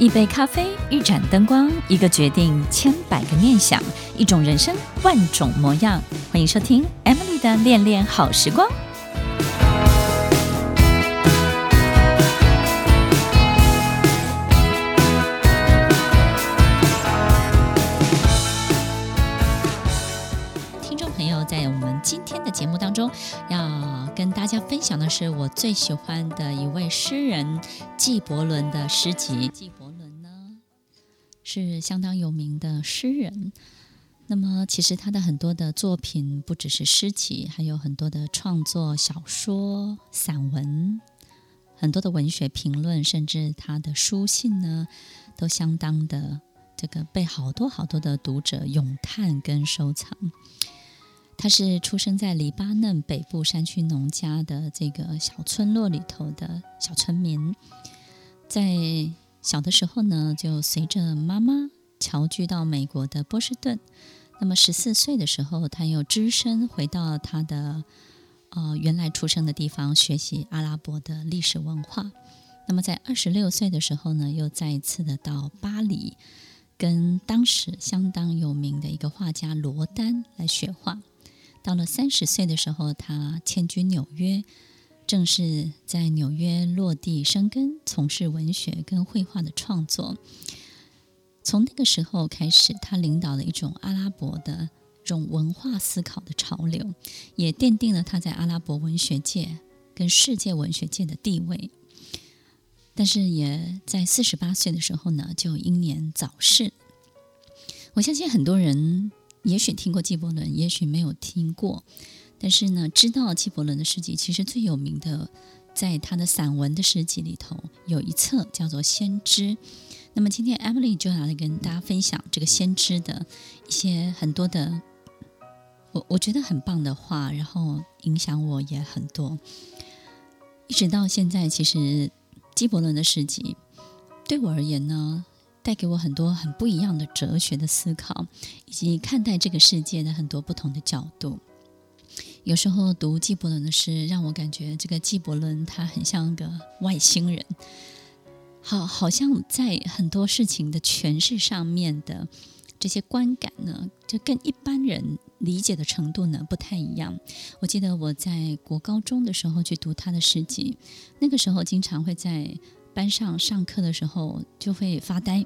一杯咖啡，一盏灯光，一个决定，千百个念想，一种人生，万种模样。欢迎收听 Emily 的恋恋好时光。听众朋友，在我们今天的节目当中，要跟大家分享的是我最喜欢的一位诗人纪伯伦的诗集。纪伯是相当有名的诗人。那么，其实他的很多的作品不只是诗集，还有很多的创作小说、散文，很多的文学评论，甚至他的书信呢，都相当的这个被好多好多的读者咏叹跟收藏。他是出生在黎巴嫩北部山区农家的这个小村落里头的小村民，在。小的时候呢，就随着妈妈侨居到美国的波士顿。那么十四岁的时候，他又只身回到他的呃原来出生的地方，学习阿拉伯的历史文化。那么在二十六岁的时候呢，又再一次的到巴黎，跟当时相当有名的一个画家罗丹来学画。到了三十岁的时候，他迁居纽约。正是在纽约落地生根，从事文学跟绘画的创作。从那个时候开始，他领导了一种阿拉伯的这种文化思考的潮流，也奠定了他在阿拉伯文学界跟世界文学界的地位。但是，也在四十八岁的时候呢，就英年早逝。我相信很多人也许听过纪伯伦，也许没有听过。但是呢，知道纪伯伦的诗集，其实最有名的，在他的散文的诗集里头，有一册叫做《先知》。那么今天 Emily 就要来跟大家分享这个《先知》的一些很多的，我我觉得很棒的话，然后影响我也很多。一直到现在，其实纪伯伦的诗集对我而言呢，带给我很多很不一样的哲学的思考，以及看待这个世界的很多不同的角度。有时候读纪伯伦的诗，让我感觉这个纪伯伦他很像个外星人，好，好像在很多事情的诠释上面的这些观感呢，就跟一般人理解的程度呢不太一样。我记得我在国高中的时候去读他的诗集，那个时候经常会在班上上课的时候就会发呆。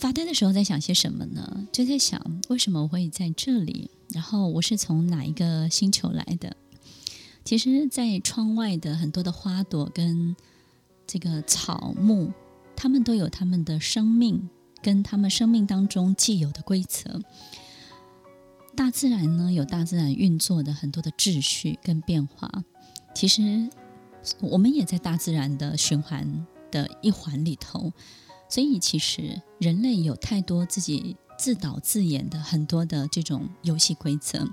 发呆的时候在想些什么呢？就在想为什么我会在这里，然后我是从哪一个星球来的？其实，在窗外的很多的花朵跟这个草木，它们都有它们的生命，跟它们生命当中既有的规则。大自然呢，有大自然运作的很多的秩序跟变化。其实，我们也在大自然的循环的一环里头。所以，其实人类有太多自己自导自演的很多的这种游戏规则，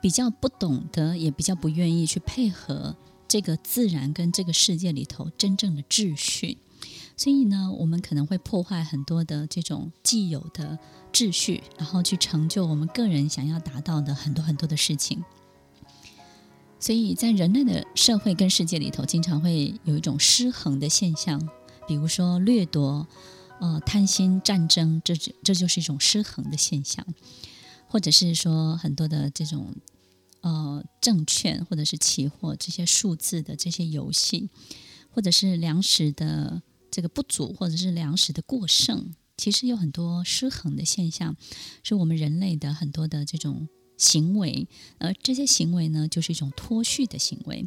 比较不懂得，也比较不愿意去配合这个自然跟这个世界里头真正的秩序。所以呢，我们可能会破坏很多的这种既有的秩序，然后去成就我们个人想要达到的很多很多的事情。所以在人类的社会跟世界里头，经常会有一种失衡的现象。比如说掠夺，呃，贪心、战争，这这这就是一种失衡的现象，或者是说很多的这种呃证券或者是期货这些数字的这些游戏，或者是粮食的这个不足，或者是粮食的过剩，其实有很多失衡的现象，是我们人类的很多的这种行为，而这些行为呢，就是一种脱序的行为。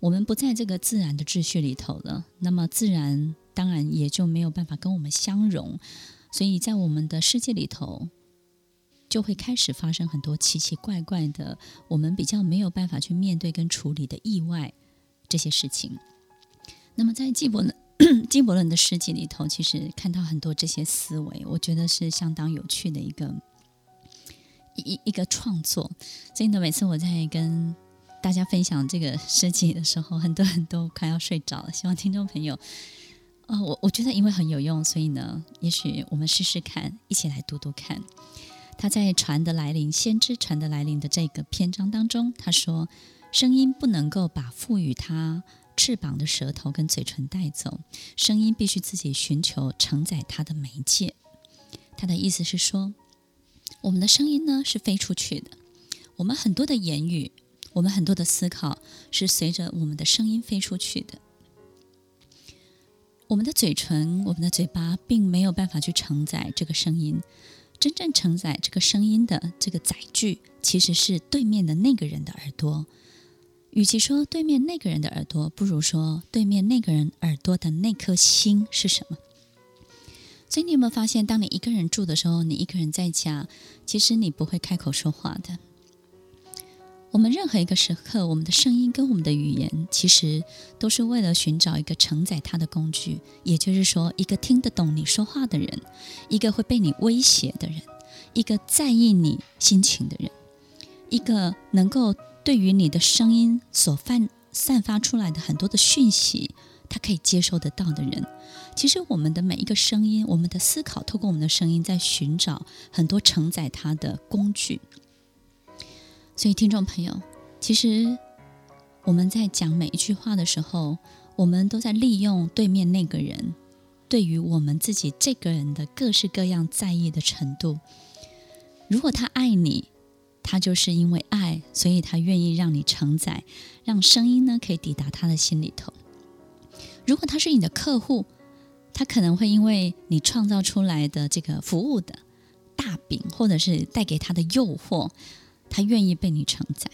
我们不在这个自然的秩序里头了，那么自然。当然也就没有办法跟我们相融，所以在我们的世界里头，就会开始发生很多奇奇怪怪的，我们比较没有办法去面对跟处理的意外这些事情。那么在纪伯伦 纪伯伦的诗集里头，其实看到很多这些思维，我觉得是相当有趣的一个一一个创作。所以呢，每次我在跟大家分享这个诗集的时候，很多人都快要睡着了。希望听众朋友。哦，我我觉得因为很有用，所以呢，也许我们试试看，一起来读读看。他在船的来临，先知船的来临的这个篇章当中，他说：“声音不能够把赋予他翅膀的舌头跟嘴唇带走，声音必须自己寻求承载它的媒介。他的意思是说，我们的声音呢是飞出去的，我们很多的言语，我们很多的思考是随着我们的声音飞出去的。我们的嘴唇、我们的嘴巴并没有办法去承载这个声音，真正承载这个声音的这个载具，其实是对面的那个人的耳朵。与其说对面那个人的耳朵，不如说对面那个人耳朵的那颗心是什么？所以你有没有发现，当你一个人住的时候，你一个人在家，其实你不会开口说话的。我们任何一个时刻，我们的声音跟我们的语言，其实都是为了寻找一个承载它的工具。也就是说，一个听得懂你说话的人，一个会被你威胁的人，一个在意你心情的人，一个能够对于你的声音所散散发出来的很多的讯息，他可以接受得到的人。其实，我们的每一个声音，我们的思考，透过我们的声音，在寻找很多承载它的工具。所以，听众朋友，其实我们在讲每一句话的时候，我们都在利用对面那个人对于我们自己这个人的各式各样在意的程度。如果他爱你，他就是因为爱，所以他愿意让你承载，让声音呢可以抵达他的心里头。如果他是你的客户，他可能会因为你创造出来的这个服务的大饼，或者是带给他的诱惑。他愿意被你承载。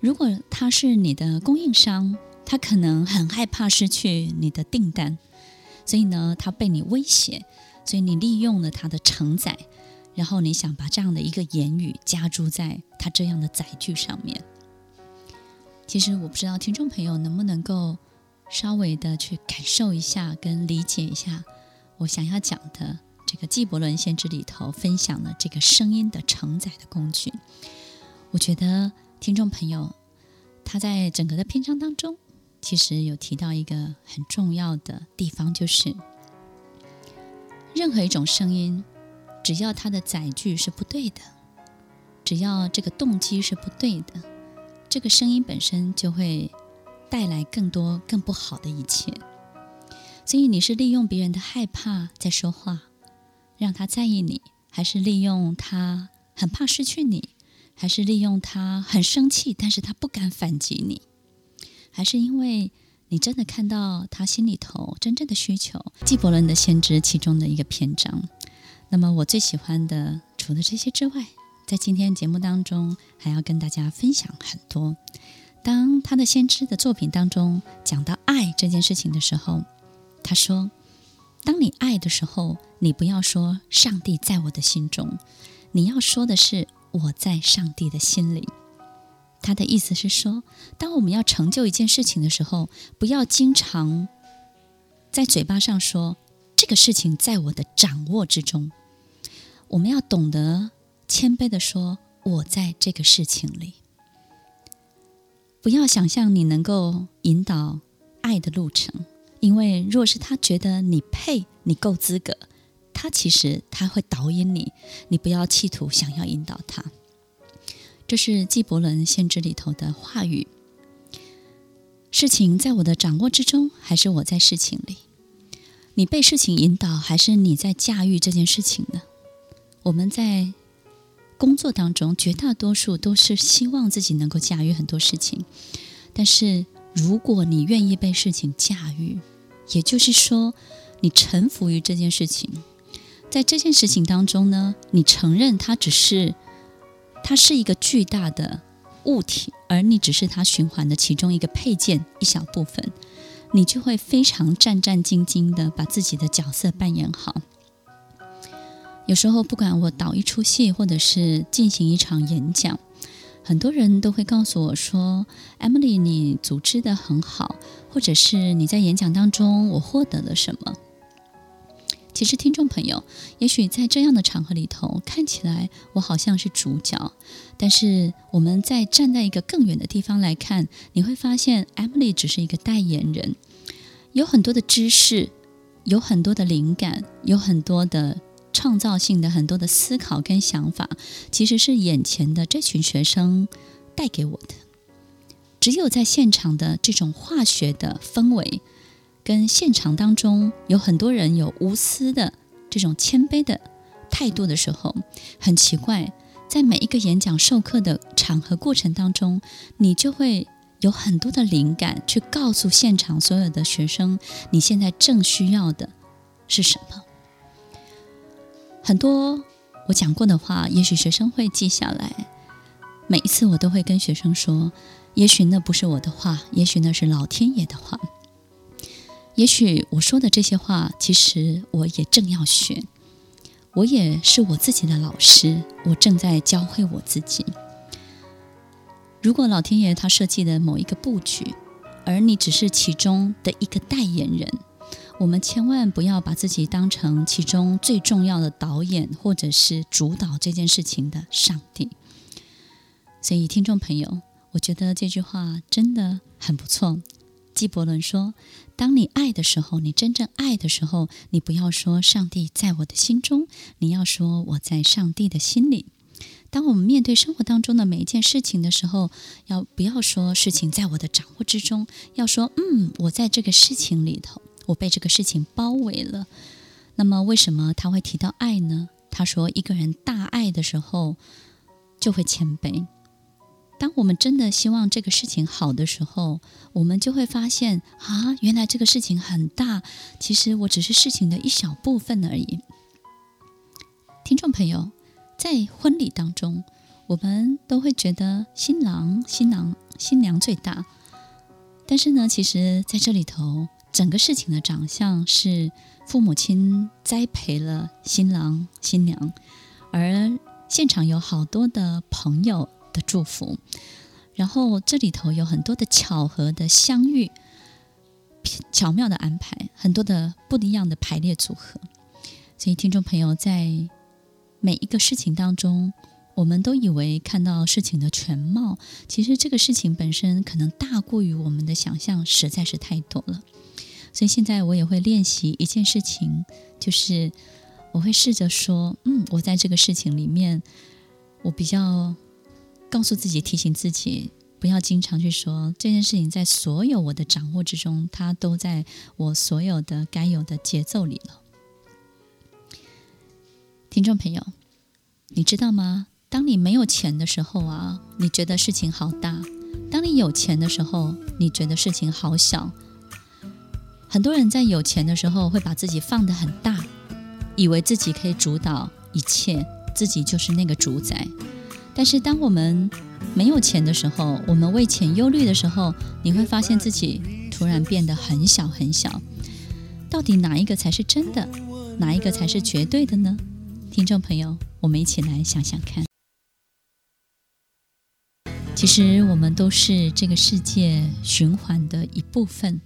如果他是你的供应商，他可能很害怕失去你的订单，所以呢，他被你威胁，所以你利用了他的承载，然后你想把这样的一个言语加注在他这样的载具上面。其实我不知道听众朋友能不能够稍微的去感受一下，跟理解一下我想要讲的。这个纪伯伦先知里头分享了这个声音的承载的工具，我觉得听众朋友他在整个的篇章当中，其实有提到一个很重要的地方，就是任何一种声音，只要它的载具是不对的，只要这个动机是不对的，这个声音本身就会带来更多更不好的一切。所以你是利用别人的害怕在说话。让他在意你，还是利用他很怕失去你，还是利用他很生气，但是他不敢反击你，还是因为你真的看到他心里头真正的需求？纪伯伦的先知其中的一个篇章。那么我最喜欢的，除了这些之外，在今天节目当中还要跟大家分享很多。当他的先知的作品当中讲到爱这件事情的时候，他说。当你爱的时候，你不要说“上帝在我的心中”，你要说的是“我在上帝的心里”。他的意思是说，当我们要成就一件事情的时候，不要经常在嘴巴上说“这个事情在我的掌握之中”，我们要懂得谦卑地说“我在这个事情里”。不要想象你能够引导爱的路程。因为若是他觉得你配，你够资格，他其实他会导引你，你不要企图想要引导他。这是纪伯伦先知里头的话语。事情在我的掌握之中，还是我在事情里？你被事情引导，还是你在驾驭这件事情呢？我们在工作当中，绝大多数都是希望自己能够驾驭很多事情，但是如果你愿意被事情驾驭，也就是说，你臣服于这件事情，在这件事情当中呢，你承认它只是，它是一个巨大的物体，而你只是它循环的其中一个配件，一小部分，你就会非常战战兢兢的把自己的角色扮演好。有时候，不管我导一出戏，或者是进行一场演讲。很多人都会告诉我说：“Emily，你组织得很好，或者是你在演讲当中，我获得了什么？”其实，听众朋友，也许在这样的场合里头，看起来我好像是主角，但是我们在站在一个更远的地方来看，你会发现，Emily 只是一个代言人，有很多的知识，有很多的灵感，有很多的。创造性的很多的思考跟想法，其实是眼前的这群学生带给我的。只有在现场的这种化学的氛围，跟现场当中有很多人有无私的这种谦卑的态度的时候，很奇怪，在每一个演讲授课的场合过程当中，你就会有很多的灵感去告诉现场所有的学生，你现在正需要的是什么。很多我讲过的话，也许学生会记下来。每一次我都会跟学生说，也许那不是我的话，也许那是老天爷的话。也许我说的这些话，其实我也正要学。我也是我自己的老师，我正在教会我自己。如果老天爷他设计的某一个布局，而你只是其中的一个代言人，我们千万不要把自己当成其中最重要的导演，或者是主导这件事情的上帝。所以，听众朋友，我觉得这句话真的很不错。纪伯伦说：“当你爱的时候，你真正爱的时候，你不要说上帝在我的心中，你要说我在上帝的心里。当我们面对生活当中的每一件事情的时候，要不要说事情在我的掌握之中？要说，嗯，我在这个事情里头，我被这个事情包围了。那么，为什么他会提到爱呢？他说，一个人大爱的时候，就会谦卑。”当我们真的希望这个事情好的时候，我们就会发现啊，原来这个事情很大，其实我只是事情的一小部分而已。听众朋友，在婚礼当中，我们都会觉得新郎、新郎、新娘最大，但是呢，其实在这里头，整个事情的长相是父母亲栽培了新郎、新娘，而现场有好多的朋友。的祝福，然后这里头有很多的巧合的相遇，巧妙的安排，很多的不一样的排列组合。所以，听众朋友，在每一个事情当中，我们都以为看到事情的全貌，其实这个事情本身可能大过于我们的想象，实在是太多了。所以，现在我也会练习一件事情，就是我会试着说：“嗯，我在这个事情里面，我比较。”告诉自己，提醒自己，不要经常去说这件事情在所有我的掌握之中，它都在我所有的该有的节奏里了。听众朋友，你知道吗？当你没有钱的时候啊，你觉得事情好大；当你有钱的时候，你觉得事情好小。很多人在有钱的时候会把自己放得很大，以为自己可以主导一切，自己就是那个主宰。但是，当我们没有钱的时候，我们为钱忧虑的时候，你会发现自己突然变得很小很小。到底哪一个才是真的？哪一个才是绝对的呢？听众朋友，我们一起来想想看。其实，我们都是这个世界循环的一部分。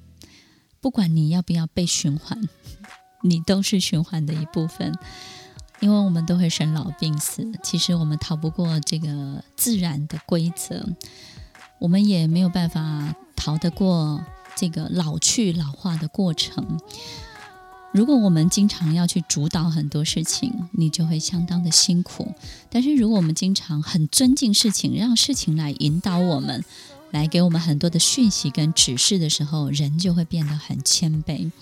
不管你要不要被循环，你都是循环的一部分。因为我们都会生老病死，其实我们逃不过这个自然的规则，我们也没有办法逃得过这个老去老化的过程。如果我们经常要去主导很多事情，你就会相当的辛苦；但是如果我们经常很尊敬事情，让事情来引导我们，来给我们很多的讯息跟指示的时候，人就会变得很谦卑。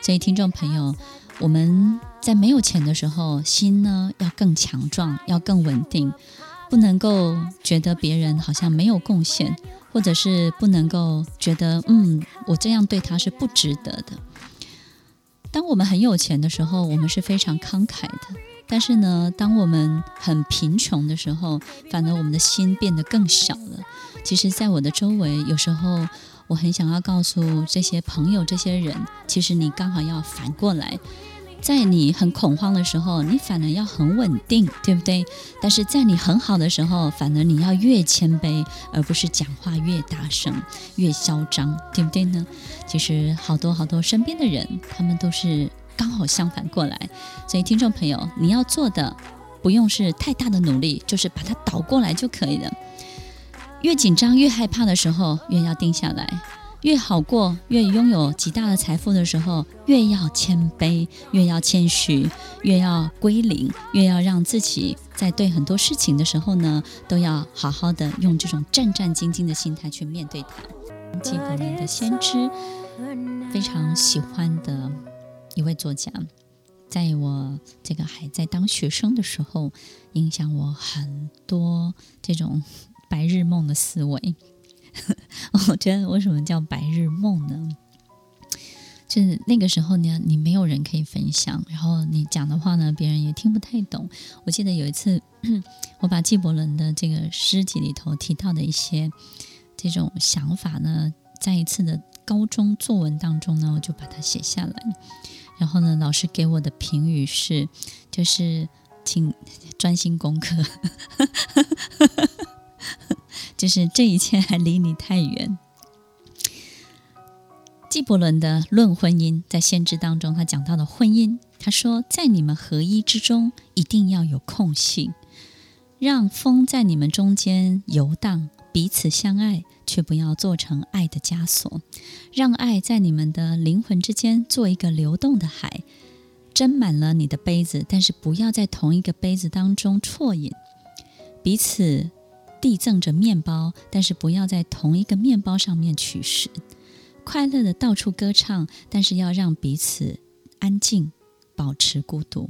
所以，听众朋友。我们在没有钱的时候，心呢要更强壮，要更稳定，不能够觉得别人好像没有贡献，或者是不能够觉得嗯，我这样对他是不值得的。当我们很有钱的时候，我们是非常慷慨的，但是呢，当我们很贫穷的时候，反而我们的心变得更小了。其实，在我的周围，有时候。我很想要告诉这些朋友、这些人，其实你刚好要反过来，在你很恐慌的时候，你反而要很稳定，对不对？但是在你很好的时候，反而你要越谦卑，而不是讲话越大声、越嚣张，对不对呢？其实好多好多身边的人，他们都是刚好相反过来。所以听众朋友，你要做的不用是太大的努力，就是把它倒过来就可以了。越紧张、越害怕的时候，越要定下来；越好过、越拥有极大的财富的时候，越要谦卑，越要谦虚，越要归零，越要让自己在对很多事情的时候呢，都要好好的用这种战战兢兢的心态去面对它。纪伯伦的先知，非常喜欢的一位作家，在我这个还在当学生的时候，影响我很多这种白日梦的思维。我觉得为什么叫白日梦呢？就是那个时候呢，你没有人可以分享，然后你讲的话呢，别人也听不太懂。我记得有一次，我把纪伯伦的这个诗集里头提到的一些这种想法呢，在一次的高中作文当中呢，我就把它写下来。然后呢，老师给我的评语是，就是请专心功课，就是这一切还离你太远。纪伯伦的《论婚姻》在先知当中，他讲到的婚姻，他说，在你们合一之中，一定要有空隙，让风在你们中间游荡，彼此相爱，却不要做成爱的枷锁，让爱在你们的灵魂之间做一个流动的海，斟满了你的杯子，但是不要在同一个杯子当中啜饮，彼此递赠着面包，但是不要在同一个面包上面取食。快乐的到处歌唱，但是要让彼此安静，保持孤独。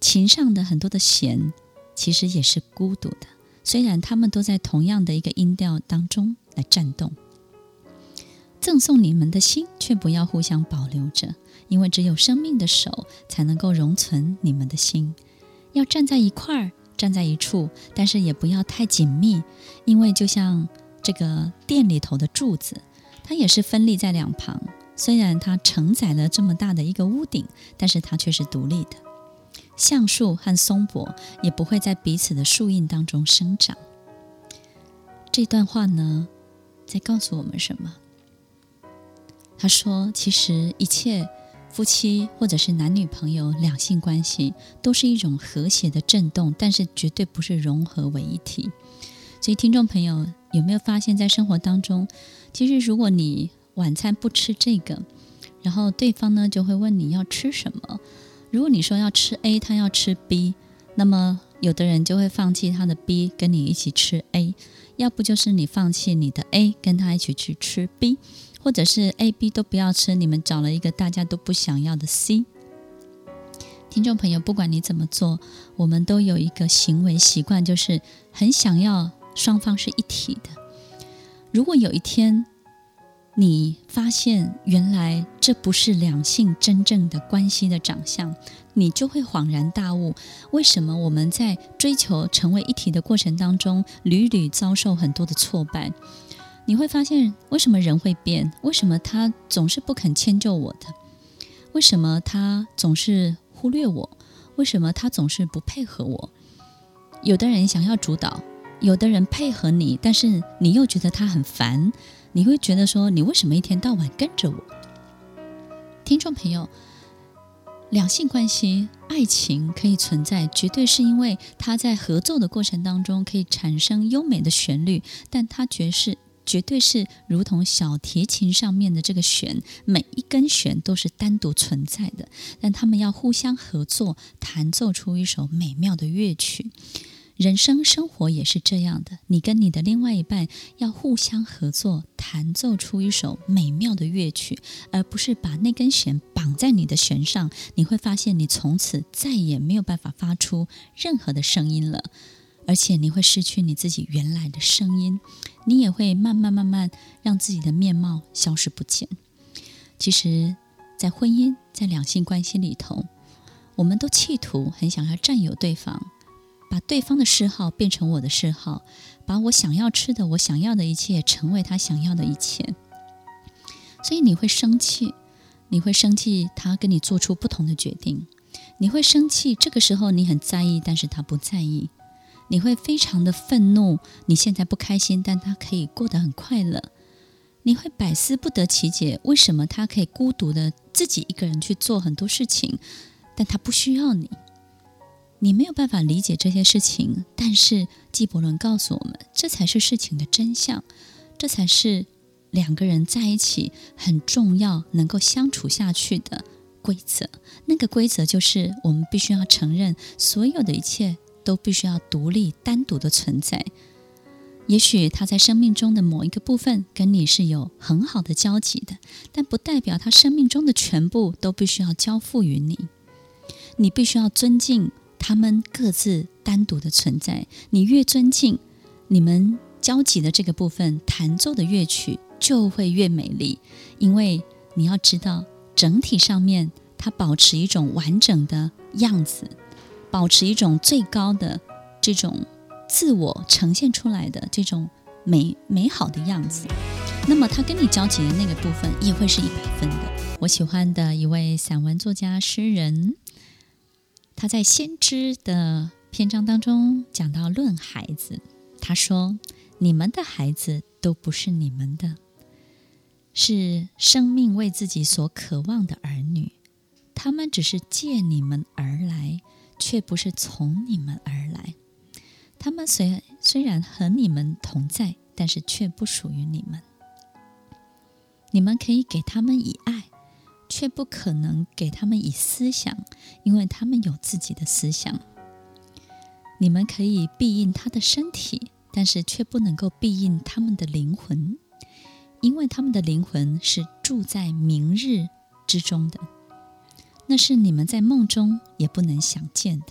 琴上的很多的弦，其实也是孤独的，虽然他们都在同样的一个音调当中来颤动。赠送你们的心，却不要互相保留着，因为只有生命的手才能够容存你们的心。要站在一块儿，站在一处，但是也不要太紧密，因为就像这个店里头的柱子。它也是分立在两旁，虽然它承载了这么大的一个屋顶，但是它却是独立的。橡树和松柏也不会在彼此的树荫当中生长。这段话呢，在告诉我们什么？他说，其实一切夫妻或者是男女朋友两性关系，都是一种和谐的震动，但是绝对不是融合为一体。所以，听众朋友有没有发现，在生活当中，其实如果你晚餐不吃这个，然后对方呢就会问你要吃什么。如果你说要吃 A，他要吃 B，那么有的人就会放弃他的 B，跟你一起吃 A；要不就是你放弃你的 A，跟他一起去吃 B，或者是 A、B 都不要吃，你们找了一个大家都不想要的 C。听众朋友，不管你怎么做，我们都有一个行为习惯，就是很想要。双方是一体的。如果有一天你发现原来这不是两性真正的关系的长相，你就会恍然大悟：为什么我们在追求成为一体的过程当中，屡屡遭受很多的挫败？你会发现，为什么人会变？为什么他总是不肯迁就我的？为什么他总是忽略我？为什么他总是不配合我？有的人想要主导。有的人配合你，但是你又觉得他很烦，你会觉得说，你为什么一天到晚跟着我？听众朋友，两性关系、爱情可以存在，绝对是因为它在合作的过程当中可以产生优美的旋律，但它绝是绝对是如同小提琴上面的这个弦，每一根弦都是单独存在的，但他们要互相合作，弹奏出一首美妙的乐曲。人生生活也是这样的，你跟你的另外一半要互相合作，弹奏出一首美妙的乐曲，而不是把那根弦绑在你的弦上。你会发现，你从此再也没有办法发出任何的声音了，而且你会失去你自己原来的声音，你也会慢慢慢慢让自己的面貌消失不见。其实，在婚姻、在两性关系里头，我们都企图很想要占有对方。把对方的嗜好变成我的嗜好，把我想要吃的、我想要的一切成为他想要的一切。所以你会生气，你会生气他跟你做出不同的决定，你会生气。这个时候你很在意，但是他不在意。你会非常的愤怒，你现在不开心，但他可以过得很快乐。你会百思不得其解，为什么他可以孤独的自己一个人去做很多事情，但他不需要你。你没有办法理解这些事情，但是纪伯伦告诉我们，这才是事情的真相，这才是两个人在一起很重要、能够相处下去的规则。那个规则就是，我们必须要承认，所有的一切都必须要独立单独的存在。也许他在生命中的某一个部分跟你是有很好的交集的，但不代表他生命中的全部都必须要交付于你。你必须要尊敬他们各自单独的存在。你越尊敬，你们交集的这个部分弹奏的乐曲就会越美丽，因为你要知道，整体上面它保持一种完整的样子，保持一种最高的这种。自我呈现出来的这种美美好的样子，那么他跟你交集的那个部分也会是一百分的。我喜欢的一位散文作家诗人，他在《先知》的篇章当中讲到论孩子，他说：“你们的孩子都不是你们的，是生命为自己所渴望的儿女，他们只是借你们而来，却不是从你们而来。”他们虽虽然和你们同在，但是却不属于你们。你们可以给他们以爱，却不可能给他们以思想，因为他们有自己的思想。你们可以庇应他的身体，但是却不能够庇应他们的灵魂，因为他们的灵魂是住在明日之中的，那是你们在梦中也不能想见的。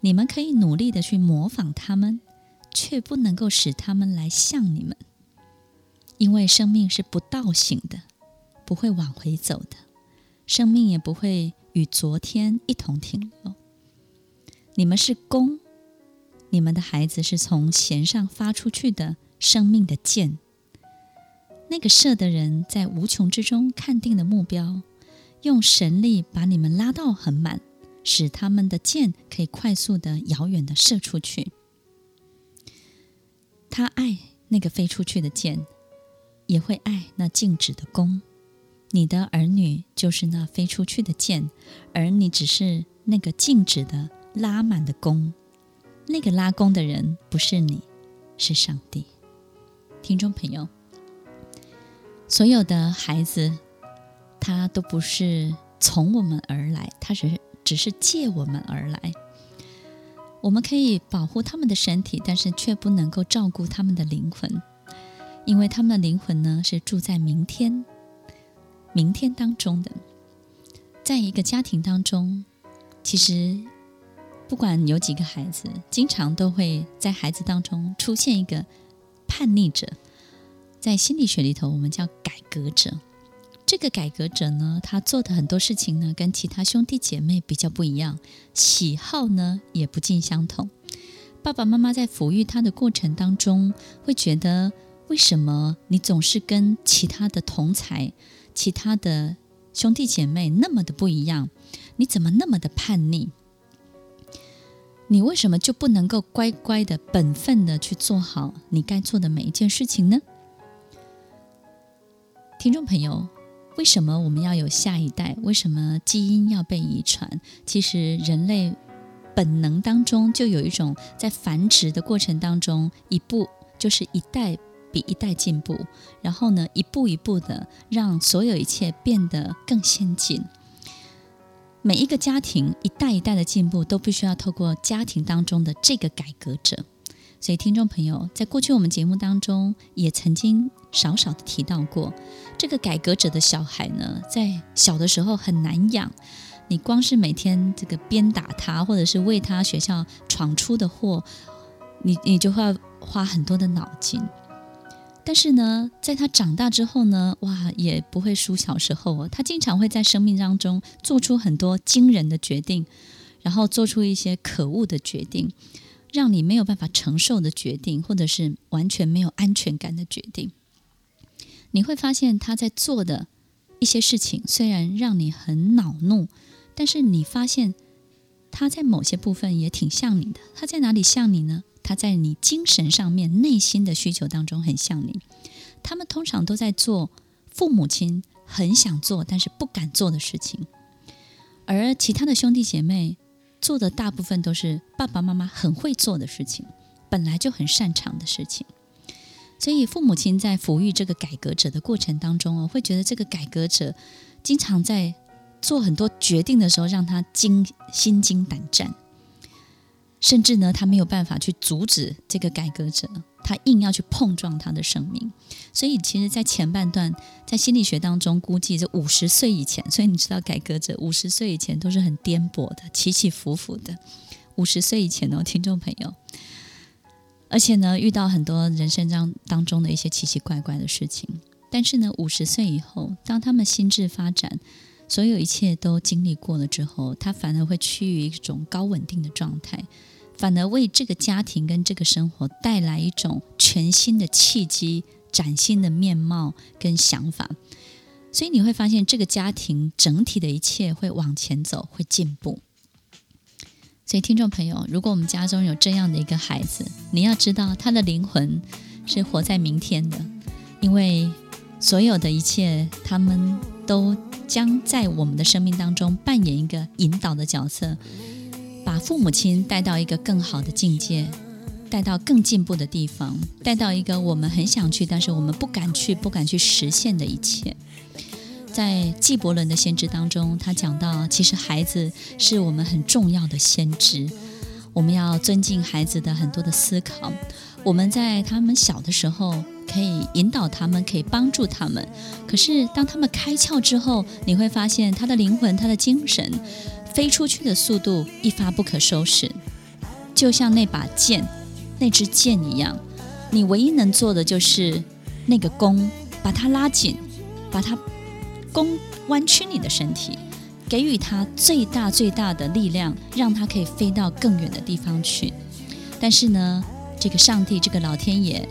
你们可以努力的去模仿他们，却不能够使他们来像你们，因为生命是不倒行的，不会往回走的，生命也不会与昨天一同停留。你们是弓，你们的孩子是从弦上发出去的生命的箭，那个射的人在无穷之中看定的目标，用神力把你们拉到很满。使他们的箭可以快速的、遥远的射出去。他爱那个飞出去的箭，也会爱那静止的弓。你的儿女就是那飞出去的箭，而你只是那个静止的、拉满的弓。那个拉弓的人不是你，是上帝。听众朋友，所有的孩子，他都不是从我们而来，他是。只是借我们而来，我们可以保护他们的身体，但是却不能够照顾他们的灵魂，因为他们的灵魂呢，是住在明天、明天当中的。在一个家庭当中，其实不管有几个孩子，经常都会在孩子当中出现一个叛逆者，在心理学里头，我们叫改革者。这个改革者呢，他做的很多事情呢，跟其他兄弟姐妹比较不一样，喜好呢也不尽相同。爸爸妈妈在抚育他的过程当中，会觉得为什么你总是跟其他的同才、其他的兄弟姐妹那么的不一样？你怎么那么的叛逆？你为什么就不能够乖乖的、本分的去做好你该做的每一件事情呢？听众朋友。为什么我们要有下一代？为什么基因要被遗传？其实人类本能当中就有一种在繁殖的过程当中，一步就是一代比一代进步，然后呢，一步一步的让所有一切变得更先进。每一个家庭一代一代的进步，都必须要透过家庭当中的这个改革者。所以，听众朋友，在过去我们节目当中也曾经少少的提到过，这个改革者的小孩呢，在小的时候很难养。你光是每天这个鞭打他，或者是为他学校闯出的祸，你你就会花很多的脑筋。但是呢，在他长大之后呢，哇，也不会输小时候哦。他经常会在生命当中做出很多惊人的决定，然后做出一些可恶的决定。让你没有办法承受的决定，或者是完全没有安全感的决定，你会发现他在做的一些事情，虽然让你很恼怒，但是你发现他在某些部分也挺像你的。他在哪里像你呢？他在你精神上面、内心的需求当中很像你。他们通常都在做父母亲很想做但是不敢做的事情，而其他的兄弟姐妹。做的大部分都是爸爸妈妈很会做的事情，本来就很擅长的事情，所以父母亲在抚育这个改革者的过程当中哦，会觉得这个改革者经常在做很多决定的时候让他惊心惊胆战。甚至呢，他没有办法去阻止这个改革者，他硬要去碰撞他的生命。所以，其实，在前半段，在心理学当中，估计这五十岁以前，所以你知道，改革者五十岁以前都是很颠簸的，起起伏伏的。五十岁以前哦，听众朋友，而且呢，遇到很多人生当当中的一些奇奇怪怪的事情。但是呢，五十岁以后，当他们心智发展，所有一切都经历过了之后，他反而会趋于一种高稳定的状态。反而为这个家庭跟这个生活带来一种全新的契机、崭新的面貌跟想法，所以你会发现这个家庭整体的一切会往前走，会进步。所以听众朋友，如果我们家中有这样的一个孩子，你要知道他的灵魂是活在明天的，因为所有的一切，他们都将在我们的生命当中扮演一个引导的角色。把父母亲带到一个更好的境界，带到更进步的地方，带到一个我们很想去，但是我们不敢去、不敢去实现的一切。在纪伯伦的先知当中，他讲到，其实孩子是我们很重要的先知，我们要尊敬孩子的很多的思考。我们在他们小的时候可以引导他们，可以帮助他们。可是当他们开窍之后，你会发现他的灵魂、他的精神。飞出去的速度一发不可收拾，就像那把剑、那支箭一样。你唯一能做的就是那个弓，把它拉紧，把它弓弯曲你的身体，给予它最大最大的力量，让它可以飞到更远的地方去。但是呢，这个上帝，这个老天爷，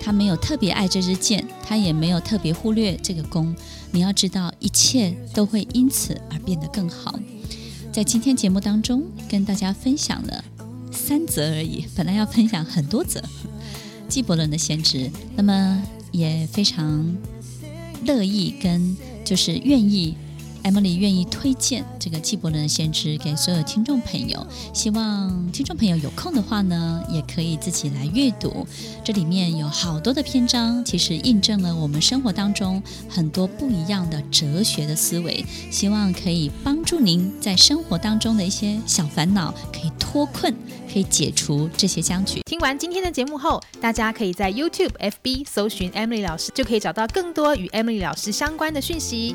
他没有特别爱这支箭，他也没有特别忽略这个弓。你要知道，一切都会因此而变得更好。在今天节目当中，跟大家分享了三则而已，本来要分享很多则。纪伯伦的先知，那么也非常乐意跟就是愿意。Emily 愿意推荐这个纪伯伦的先知给所有听众朋友，希望听众朋友有空的话呢，也可以自己来阅读。这里面有好多的篇章，其实印证了我们生活当中很多不一样的哲学的思维，希望可以帮助您在生活当中的一些小烦恼可以脱困，可以解除这些僵局。听完今天的节目后，大家可以在 YouTube、FB 搜寻 Emily 老师，就可以找到更多与 Emily 老师相关的讯息。